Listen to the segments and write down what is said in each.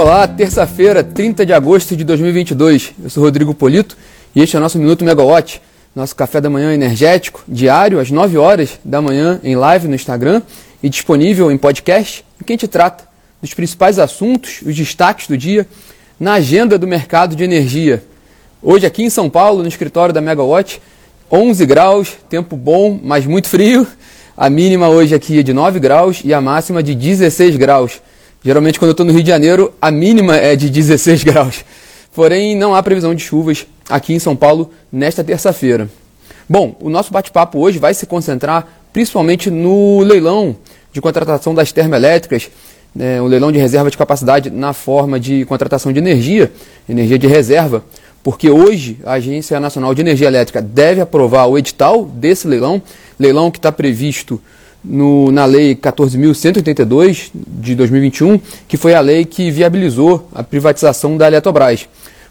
Olá, terça-feira, 30 de agosto de 2022. Eu sou Rodrigo Polito e este é o nosso Minuto Megawatt, nosso café da manhã energético, diário, às 9 horas da manhã, em live no Instagram e disponível em podcast, em que a gente trata dos principais assuntos, os destaques do dia, na agenda do mercado de energia. Hoje aqui em São Paulo, no escritório da Megawatt, 11 graus, tempo bom, mas muito frio. A mínima hoje aqui é de 9 graus e a máxima de 16 graus. Geralmente, quando eu estou no Rio de Janeiro, a mínima é de 16 graus. Porém, não há previsão de chuvas aqui em São Paulo nesta terça-feira. Bom, o nosso bate-papo hoje vai se concentrar principalmente no leilão de contratação das termoelétricas, né, o leilão de reserva de capacidade na forma de contratação de energia, energia de reserva, porque hoje a Agência Nacional de Energia Elétrica deve aprovar o edital desse leilão, leilão que está previsto no, na Lei 14.182 de 2021, que foi a lei que viabilizou a privatização da Eletrobras.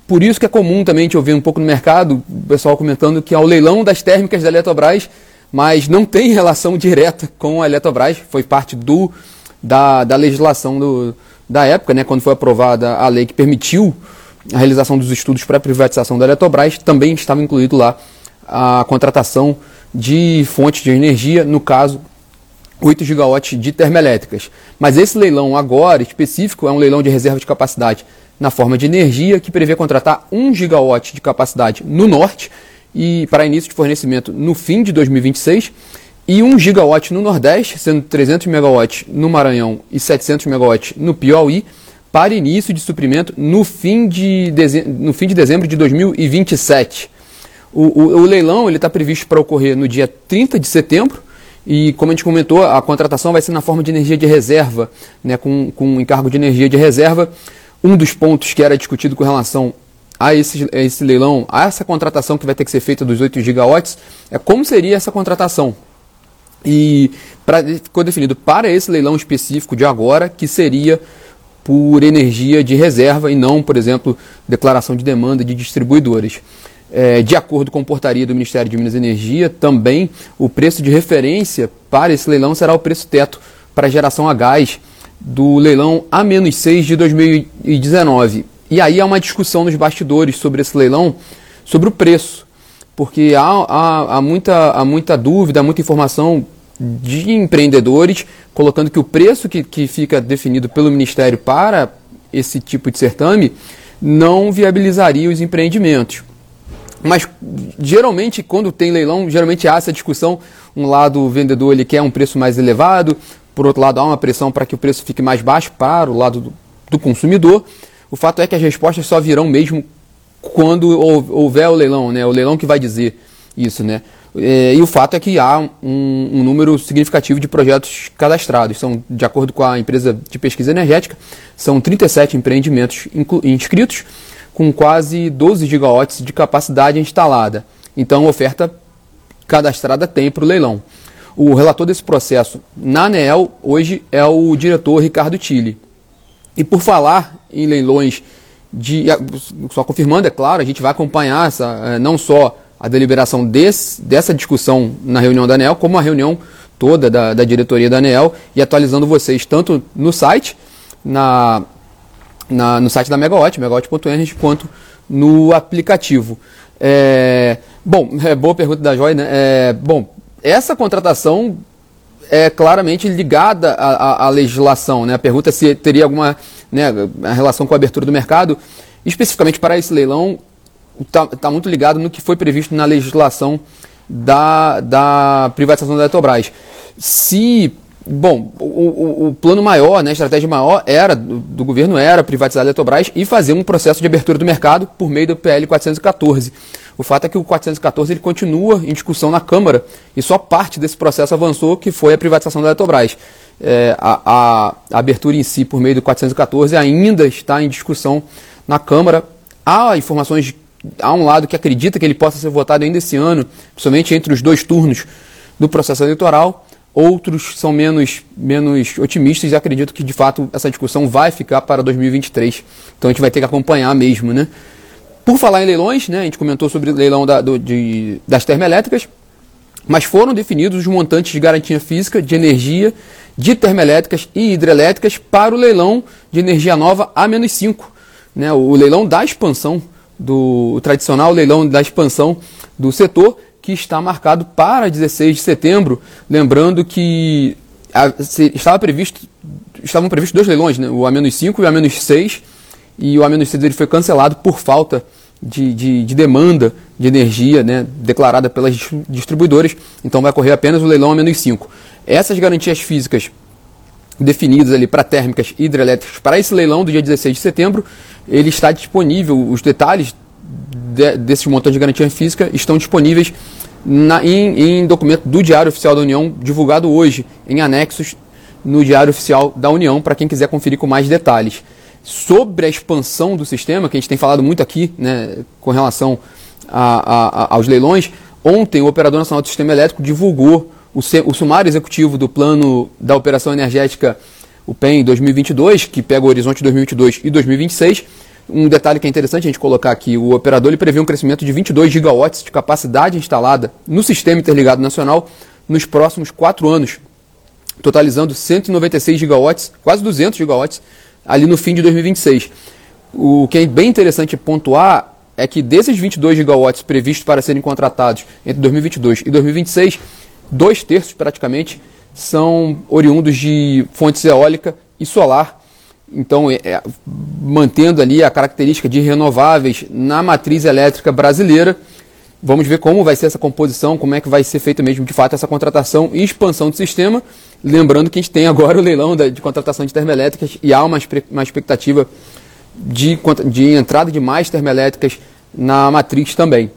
Por isso que é comum também a gente ouvir um pouco no mercado o pessoal comentando que é o leilão das térmicas da Eletrobras, mas não tem relação direta com a Eletrobras, foi parte do, da, da legislação do, da época, né, quando foi aprovada a lei que permitiu a realização dos estudos para a privatização da Eletrobras, também estava incluído lá a contratação de fontes de energia, no caso 8 gigawatts de termoelétricas. Mas esse leilão agora, específico, é um leilão de reserva de capacidade na forma de energia, que prevê contratar 1 gigawatt de capacidade no norte e para início de fornecimento no fim de 2026 e 1 gigawatt no nordeste, sendo 300 megawatts no Maranhão e 700 megawatts no Piauí, para início de suprimento no fim de, no fim de dezembro de 2027. O, o, o leilão está previsto para ocorrer no dia 30 de setembro, e como a gente comentou, a contratação vai ser na forma de energia de reserva, né, com, com encargo de energia de reserva. Um dos pontos que era discutido com relação a esse, a esse leilão, a essa contratação que vai ter que ser feita dos 8 gigawatts, é como seria essa contratação. E pra, ficou definido para esse leilão específico de agora, que seria por energia de reserva e não, por exemplo, declaração de demanda de distribuidores. É, de acordo com a portaria do Ministério de Minas e Energia, também o preço de referência para esse leilão será o preço teto para geração a gás do leilão A-6 de 2019. E aí há uma discussão nos bastidores sobre esse leilão, sobre o preço, porque há, há, há, muita, há muita dúvida, muita informação de empreendedores colocando que o preço que, que fica definido pelo Ministério para esse tipo de certame não viabilizaria os empreendimentos. Mas geralmente, quando tem leilão, geralmente há essa discussão. Um lado, o vendedor ele quer um preço mais elevado, por outro lado, há uma pressão para que o preço fique mais baixo para o lado do, do consumidor. O fato é que as respostas só virão mesmo quando houver o leilão, né? O leilão que vai dizer isso, né? É, e o fato é que há um, um, número significativo de projetos cadastrados. São, de acordo com a empresa de pesquisa energética, são 37 empreendimentos inscritos com quase 12 gigawatts de capacidade instalada. Então, oferta cadastrada tem para o leilão. O relator desse processo na ANEEL hoje é o diretor Ricardo Tille. E por falar em leilões de. Só confirmando, é claro, a gente vai acompanhar essa, eh, não só a deliberação desse, dessa discussão na reunião da ANEEL, como a reunião toda da, da diretoria da ANEEL e atualizando vocês tanto no site, na na, no site da Megawatt, megawatt.energy, quanto no aplicativo. É, bom, é boa pergunta da Joy, né? É, bom, essa contratação é claramente ligada à, à, à, legislação, né? A pergunta é se teria alguma né, relação com a abertura do mercado, especificamente para esse leilão, está tá muito ligado no que foi previsto na legislação da, da privatização da Eletrobras. Se Bom, o, o, plano maior, né, a estratégia maior era do, do, governo era privatizar a Eletrobras e fazer um processo de abertura do mercado por meio do PL 414. O fato é que o 414 ele continua em discussão na Câmara e só parte desse processo avançou, que foi a privatização da Eletrobras. É, a, a, abertura em si por meio do 414 ainda está em discussão na Câmara. Há informações, há um lado que acredita que ele possa ser votado ainda esse ano, principalmente entre os dois turnos do processo eleitoral outros são menos, menos otimistas e acredito que de fato essa discussão vai ficar para 2023. Então a gente vai ter que acompanhar mesmo, né? Por falar em leilões, né, a gente comentou sobre o leilão da, do, de, das termoelétricas, mas foram definidos os montantes de garantia física de energia de termoelétricas e hidrelétricas para o leilão de energia nova A-5. Né? O leilão da expansão, do tradicional leilão da expansão do setor, que está marcado para 16 de setembro. Lembrando que a, se, estava previsto, estavam previstos dois leilões, né? o A-5 e o A-6, e o A-6 ele foi cancelado por falta de, de, de, demanda de energia né, declarada pelas distribuidoras, então vai correr apenas o leilão A-5. Essas garantias físicas definidas ali para térmicas e hidrelétricas para esse leilão do dia 16 de setembro, ele está disponível, os detalhes de, desses montantes de garantia física estão disponíveis na, em, em documento do Diário Oficial da União, divulgado hoje em anexos no Diário Oficial da União, para quem quiser conferir com mais detalhes. Sobre a expansão do sistema, que a gente tem falado muito aqui né, com relação a, a, aos leilões, ontem o Operador Nacional do Sistema Elétrico divulgou o, o sumário executivo do Plano da Operação Energética, o PEN 2022, que pega o horizonte 2022 e 2026. Um detalhe que é interessante a gente colocar aqui, o operador ele prevê um crescimento de 22 gigawatts de capacidade instalada no Sistema Interligado Nacional nos próximos quatro anos, totalizando 196 gigawatts, quase 200 gigawatts, ali no fim de 2026. O que é bem interessante pontuar é que desses 22 gigawatts previstos para serem contratados entre 2022 e 2026, dois terços praticamente são oriundos de fontes eólica e solar. Então, é, é, mantendo ali a característica de renováveis na matriz elétrica brasileira, vamos ver como vai ser essa composição, como é que vai ser feita mesmo de fato essa contratação e expansão do sistema. Lembrando que a gente tem agora o leilão de contratação de termoelétricas e há uma, uma expectativa de, de entrada de mais termoelétricas na matriz também.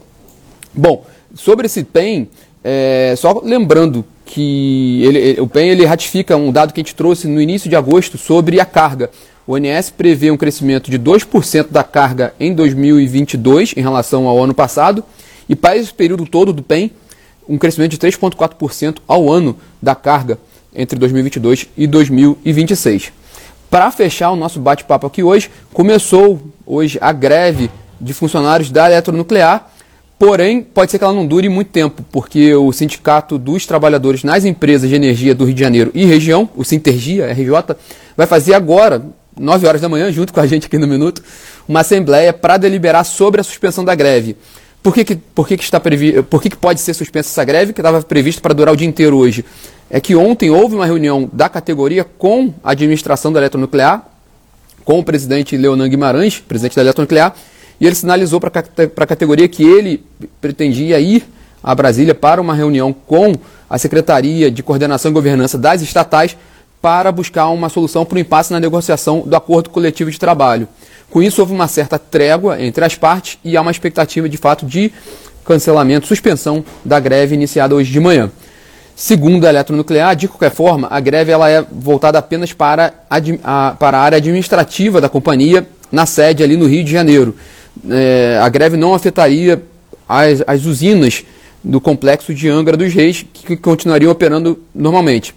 Bom, sobre esse PEN, é, só lembrando que ele, o PEN ele ratifica um dado que a gente trouxe no início de agosto sobre a carga. O ONS prevê um crescimento de 2% da carga em 2022 em relação ao ano passado, e para esse período todo do PEN, um crescimento de 3,4% ao ano da carga entre 2022 e 2026. Para fechar o nosso bate-papo aqui hoje, começou hoje a greve de funcionários da eletronuclear Porém, pode ser que ela não dure muito tempo, porque o Sindicato dos Trabalhadores nas Empresas de Energia do Rio de Janeiro e região, o Sintergia, RJ, vai fazer agora, 9 horas da manhã, junto com a gente aqui no Minuto, uma assembleia para deliberar sobre a suspensão da greve. Por que, que, por que, que, está previ... por que, que pode ser suspensa essa greve, que estava previsto para durar o dia inteiro hoje? É que ontem houve uma reunião da categoria com a administração da eletronuclear, com o presidente Leonan Guimarães, presidente da eletronuclear, e ele sinalizou para a categoria que ele pretendia ir a Brasília para uma reunião com a Secretaria de Coordenação e Governança das estatais para buscar uma solução para o impasse na negociação do acordo coletivo de trabalho. Com isso, houve uma certa trégua entre as partes e há uma expectativa de fato de cancelamento, suspensão da greve iniciada hoje de manhã. Segundo a Eletronuclear, de qualquer forma, a greve ela é voltada apenas para a, para a área administrativa da companhia, na sede ali no Rio de Janeiro é, a greve não afetaria as, as usinas do complexo de Angra dos Reis, que continuariam operando normalmente.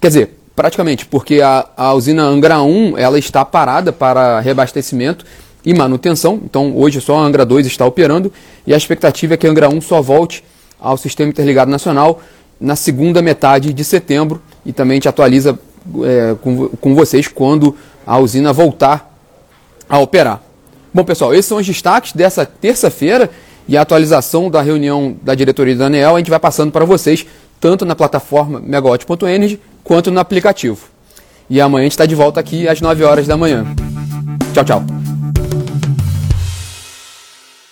Quer dizer, praticamente, porque a, a usina Angra 1 ela está parada para reabastecimento e manutenção, então hoje só a Angra 2 está operando e a expectativa é que a Angra 1 só volte ao Sistema Interligado Nacional na segunda metade de setembro e também te atualiza é, com, com vocês quando a usina voltar a operar. Bom, pessoal, esses são os destaques dessa terça-feira e a atualização da reunião da diretoria da ANEEL a gente vai passando para vocês, tanto na plataforma megawatt.energy quanto no aplicativo. E amanhã a gente está de volta aqui às 9 horas da manhã. Tchau, tchau.